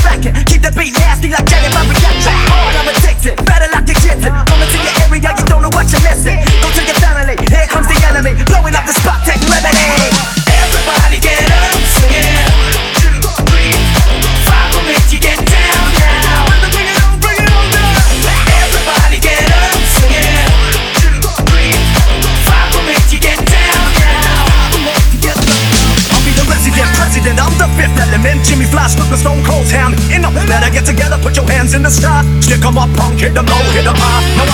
second fifth element. Jimmy Fly, split the Stone Cold hand In the better get together, put your hands in the sky. Stick 'em up, punk, hit 'em low, hit 'em high. No